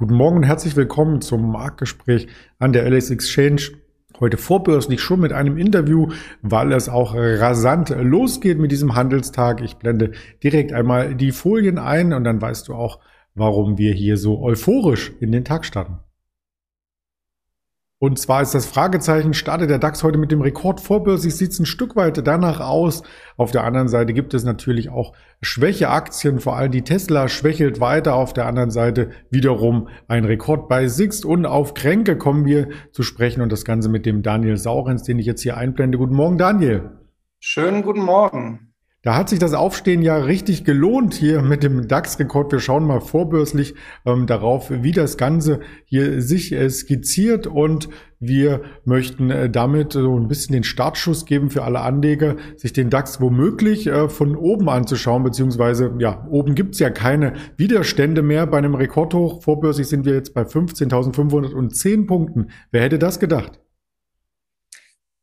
Guten Morgen und herzlich willkommen zum Marktgespräch an der LS Exchange. Heute vorbörslich schon mit einem Interview, weil es auch rasant losgeht mit diesem Handelstag. Ich blende direkt einmal die Folien ein und dann weißt du auch, warum wir hier so euphorisch in den Tag starten. Und zwar ist das Fragezeichen, startet der DAX heute mit dem Rekord vorbörslich, sieht es ein Stück weit danach aus. Auf der anderen Seite gibt es natürlich auch Schwächeaktien, vor allem die Tesla schwächelt weiter. Auf der anderen Seite wiederum ein Rekord bei Sixt und auf Kränke kommen wir zu sprechen und das Ganze mit dem Daniel Saurens, den ich jetzt hier einblende. Guten Morgen, Daniel. Schönen guten Morgen. Da hat sich das Aufstehen ja richtig gelohnt hier mit dem DAX-Rekord. Wir schauen mal vorbörslich ähm, darauf, wie das Ganze hier sich äh, skizziert und wir möchten äh, damit so ein bisschen den Startschuss geben für alle Anleger, sich den DAX womöglich äh, von oben anzuschauen, beziehungsweise ja, oben gibt's ja keine Widerstände mehr. Bei einem Rekordhoch vorbörslich sind wir jetzt bei 15.510 Punkten. Wer hätte das gedacht?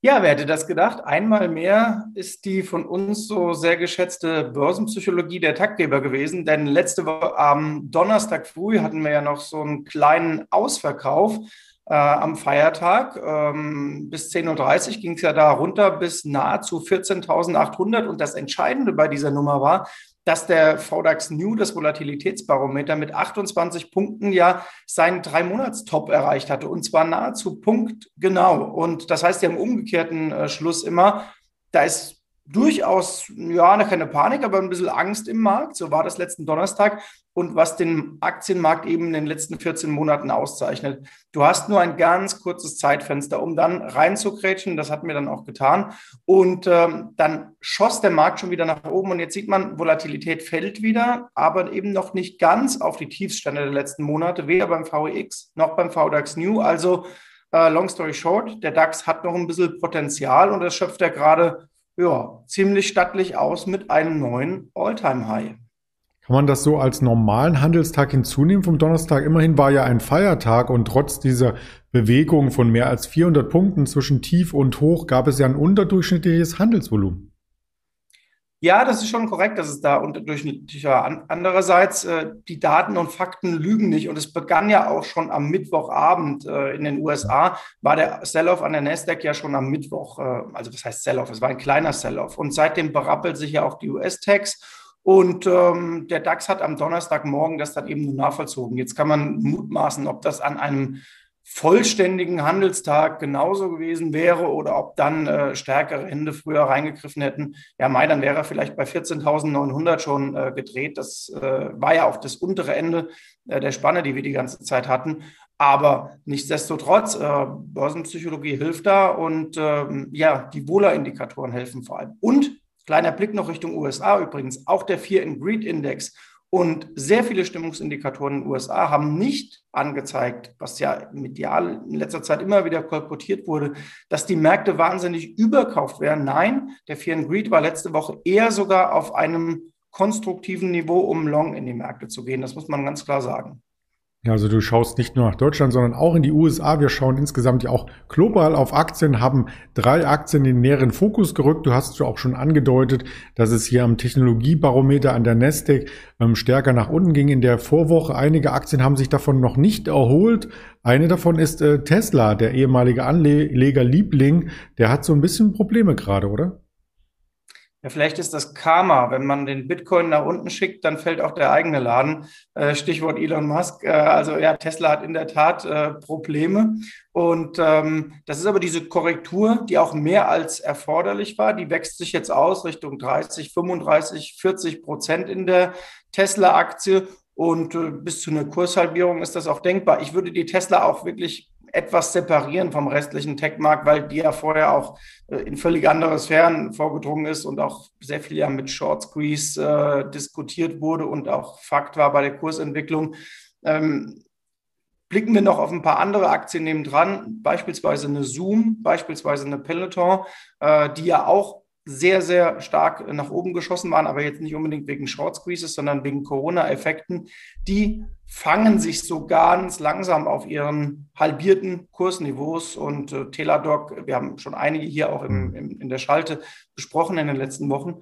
Ja, wer hätte das gedacht? Einmal mehr ist die von uns so sehr geschätzte Börsenpsychologie der Taktgeber gewesen, denn letzte Woche am Donnerstag früh hatten wir ja noch so einen kleinen Ausverkauf äh, am Feiertag. Ähm, bis 10.30 Uhr ging es ja da runter bis nahezu 14.800 und das Entscheidende bei dieser Nummer war, dass der VDAX New, das Volatilitätsbarometer, mit 28 Punkten ja seinen Drei-Monats-Top erreicht hatte und zwar nahezu punktgenau. Und das heißt ja im umgekehrten äh, Schluss immer, da ist durchaus, ja, keine Panik, aber ein bisschen Angst im Markt. So war das letzten Donnerstag. Und was den Aktienmarkt eben in den letzten 14 Monaten auszeichnet. Du hast nur ein ganz kurzes Zeitfenster, um dann reinzukrätschen. Das hatten wir dann auch getan. Und ähm, dann schoss der Markt schon wieder nach oben. Und jetzt sieht man, Volatilität fällt wieder, aber eben noch nicht ganz auf die Tiefstände der letzten Monate, weder beim VEX noch beim VDAX New. Also, äh, long story short, der DAX hat noch ein bisschen Potenzial und das schöpft er gerade ja, ziemlich stattlich aus mit einem neuen All-Time-High. Kann man das so als normalen Handelstag hinzunehmen vom Donnerstag? Immerhin war ja ein Feiertag und trotz dieser Bewegung von mehr als 400 Punkten zwischen Tief und Hoch gab es ja ein unterdurchschnittliches Handelsvolumen. Ja, das ist schon korrekt, dass es da unterdurchschnittlicher. Andererseits, äh, die Daten und Fakten lügen nicht. Und es begann ja auch schon am Mittwochabend äh, in den USA, war der Sell-off an der Nasdaq ja schon am Mittwoch. Äh, also was heißt Sell-off? Es war ein kleiner Sell-off. Und seitdem berappelt sich ja auch die US-Tax. Und ähm, der DAX hat am Donnerstagmorgen das dann eben nur nachvollzogen. Jetzt kann man mutmaßen, ob das an einem vollständigen Handelstag genauso gewesen wäre oder ob dann äh, stärkere Hände früher reingegriffen hätten. Ja, Mai, dann wäre er vielleicht bei 14.900 schon äh, gedreht. Das äh, war ja auch das untere Ende äh, der Spanne, die wir die ganze Zeit hatten. Aber nichtsdestotrotz, äh, Börsenpsychologie hilft da und ähm, ja, die Wohler-Indikatoren helfen vor allem. Und kleiner Blick noch Richtung USA übrigens, auch der Fear and Greed Index und sehr viele Stimmungsindikatoren in den USA haben nicht angezeigt, was ja medial in letzter Zeit immer wieder kolportiert wurde, dass die Märkte wahnsinnig überkauft wären. Nein, der Fear and Greed war letzte Woche eher sogar auf einem konstruktiven Niveau, um long in die Märkte zu gehen. Das muss man ganz klar sagen. Also du schaust nicht nur nach Deutschland, sondern auch in die USA. Wir schauen insgesamt ja auch global auf Aktien, haben drei Aktien in den näheren Fokus gerückt. Du hast ja auch schon angedeutet, dass es hier am Technologiebarometer an der Nasdaq ähm, stärker nach unten ging in der Vorwoche. Einige Aktien haben sich davon noch nicht erholt. Eine davon ist äh, Tesla, der ehemalige Anlegerliebling. Der hat so ein bisschen Probleme gerade, oder? Ja, vielleicht ist das Karma. Wenn man den Bitcoin nach unten schickt, dann fällt auch der eigene Laden. Äh, Stichwort Elon Musk. Äh, also ja, Tesla hat in der Tat äh, Probleme. Und ähm, das ist aber diese Korrektur, die auch mehr als erforderlich war. Die wächst sich jetzt aus Richtung 30, 35, 40 Prozent in der Tesla-Aktie. Und bis zu einer Kurshalbierung ist das auch denkbar. Ich würde die Tesla auch wirklich etwas separieren vom restlichen Tech-Markt, weil die ja vorher auch äh, in völlig andere Sphären vorgedrungen ist und auch sehr viel ja mit Short Squeeze äh, diskutiert wurde und auch Fakt war bei der Kursentwicklung. Ähm, blicken wir noch auf ein paar andere Aktien nebendran, beispielsweise eine Zoom, beispielsweise eine Peloton, äh, die ja auch sehr, sehr stark nach oben geschossen waren, aber jetzt nicht unbedingt wegen Short Squeezes, sondern wegen Corona-Effekten. Die fangen sich so ganz langsam auf ihren halbierten Kursniveaus und äh, Teladoc, wir haben schon einige hier auch im, mhm. im, in der Schalte besprochen in den letzten Wochen.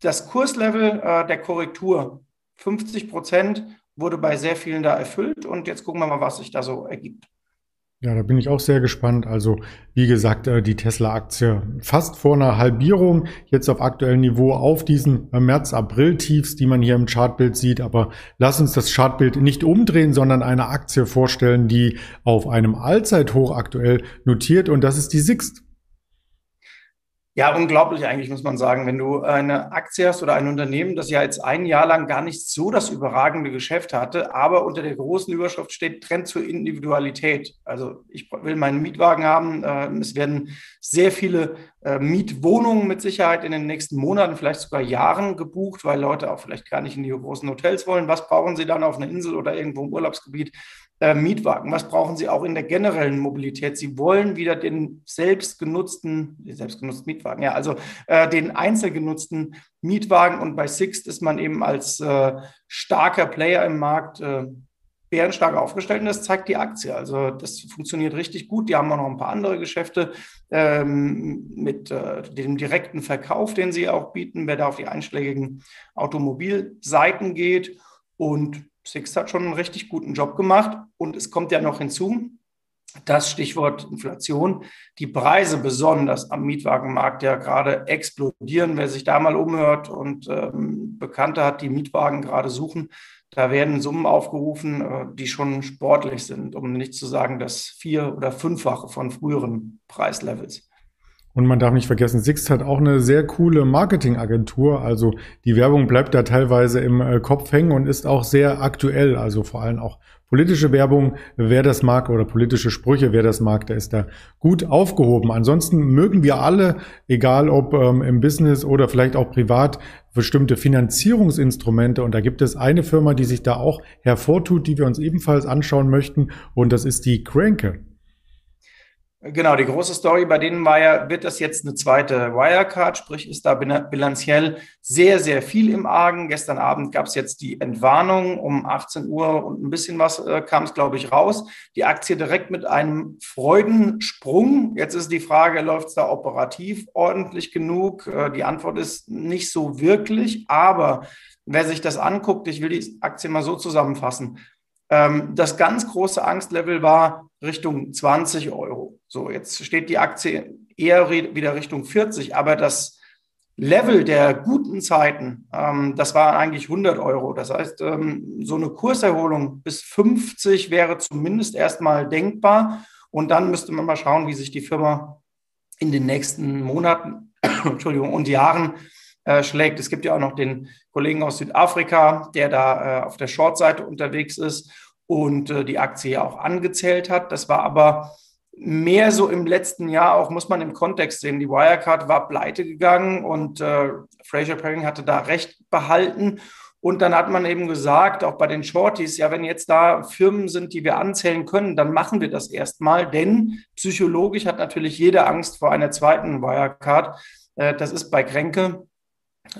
Das Kurslevel äh, der Korrektur 50 Prozent wurde bei sehr vielen da erfüllt und jetzt gucken wir mal, was sich da so ergibt. Ja, da bin ich auch sehr gespannt. Also, wie gesagt, äh, die Tesla-Aktie fast vor einer Halbierung, jetzt auf aktuellem Niveau auf diesen äh, März-April-Tiefs, die man hier im Chartbild sieht. Aber lass uns das Chartbild nicht umdrehen, sondern eine Aktie vorstellen, die auf einem Allzeithoch aktuell notiert und das ist die Sixt. Ja, unglaublich eigentlich, muss man sagen. Wenn du eine Aktie hast oder ein Unternehmen, das ja jetzt ein Jahr lang gar nicht so das überragende Geschäft hatte, aber unter der großen Überschrift steht Trend zur Individualität. Also ich will meinen Mietwagen haben. Äh, es werden sehr viele Mietwohnungen mit Sicherheit in den nächsten Monaten, vielleicht sogar Jahren gebucht, weil Leute auch vielleicht gar nicht in die großen Hotels wollen. Was brauchen sie dann auf einer Insel oder irgendwo im Urlaubsgebiet? äh, Mietwagen? Was brauchen Sie auch in der generellen Mobilität? Sie wollen wieder den selbstgenutzten, selbstgenutzten Mietwagen, ja, also äh, den einzelgenutzten Mietwagen. Und bei Sixt ist man eben als äh, starker Player im Markt äh, bärenstark aufgestellt und das zeigt die Aktie. Also das funktioniert richtig gut. Die haben auch noch ein paar andere Geschäfte ähm, mit äh, dem direkten Verkauf, den sie auch bieten, wer da auf die einschlägigen Automobilseiten geht. Und Six hat schon einen richtig guten Job gemacht und es kommt ja noch hinzu, das Stichwort Inflation, die Preise besonders am Mietwagenmarkt ja gerade explodieren. Wer sich da mal umhört und ähm, Bekannte hat, die Mietwagen gerade suchen, da werden Summen aufgerufen, äh, die schon sportlich sind, um nicht zu sagen das vier- oder fünffache von früheren Preislevels. Und man darf nicht vergessen, Sixt hat auch eine sehr coole Marketingagentur. Also die Werbung bleibt da teilweise im äh, Kopf hängen und ist auch sehr aktuell. Also vor allem auch politische Werbung, wer das mag, oder politische Sprüche, wer das mag, der ist da gut aufgehoben. Ansonsten mögen wir alle, egal ob ähm, im Business oder vielleicht auch privat, bestimmte Finanzierungsinstrumente. Und da gibt es eine Firma, die sich da auch hervortut, die wir uns ebenfalls anschauen möchten. Und das ist die Cranke. Genau, die große Story bei denen war ja, wird das jetzt eine zweite Wirecard, sprich ist da bilanziell sehr, sehr viel im Argen. Gestern Abend gab es jetzt die Entwarnung um 18 Uhr und ein bisschen was äh, kam es, glaube ich, raus. Die Aktie direkt mit einem Freudensprung. Jetzt ist die Frage, läuft es da operativ ordentlich genug? Äh, die Antwort ist nicht so wirklich, aber wer sich das anguckt, ich will die Aktie mal so zusammenfassen. Ähm, das ganz große Angstlevel war Richtung 20 Euro. So, jetzt steht die Aktie eher wieder Richtung 40, aber das Level der guten Zeiten, ähm, das war eigentlich 100 Euro. Das heißt, ähm, so eine Kurserholung bis 50 wäre zumindest erstmal denkbar. Und dann müsste man mal schauen, wie sich die Firma in den nächsten Monaten Entschuldigung, und Jahren äh, schlägt. Es gibt ja auch noch den Kollegen aus Südafrika, der da äh, auf der Short-Seite unterwegs ist und äh, die Aktie auch angezählt hat. Das war aber mehr so im letzten Jahr auch, muss man im Kontext sehen. Die Wirecard war pleite gegangen und äh, Fraser Paring hatte da recht behalten. Und dann hat man eben gesagt, auch bei den Shorties, ja, wenn jetzt da Firmen sind, die wir anzählen können, dann machen wir das erstmal, denn psychologisch hat natürlich jede Angst vor einer zweiten Wirecard. Äh, das ist bei Kränke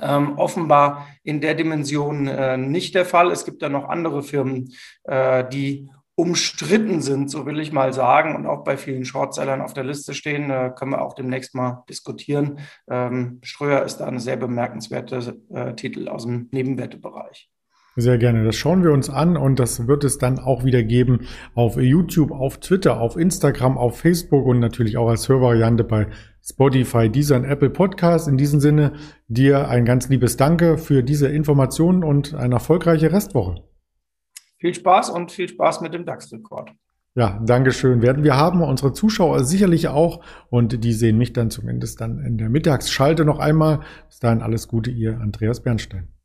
ähm, offenbar in der Dimension äh, nicht der Fall. Es gibt da noch andere Firmen, äh, die umstritten sind, so will ich mal sagen, und auch bei vielen Shortsellern auf der Liste stehen, äh, können wir auch demnächst mal diskutieren. Ähm, Ströer ist da ein sehr bemerkenswerter äh, Titel aus dem Nebenwertebereich. Sehr gerne. Das schauen wir uns an und das wird es dann auch wieder geben auf YouTube, auf Twitter, auf Instagram, auf Facebook und natürlich auch als Hörvariante bei Spotify, Deezer und Apple Podcast. In diesem Sinne dir ein ganz liebes Danke für diese Informationen und eine erfolgreiche Restwoche. Viel Spaß und viel Spaß mit dem DAX-Rekord. Ja, Dankeschön. Werden wir haben, unsere Zuschauer sicherlich auch und die sehen mich dann zumindest dann in der Mittagsschalte noch einmal. Bis dahin alles Gute, ihr Andreas Bernstein.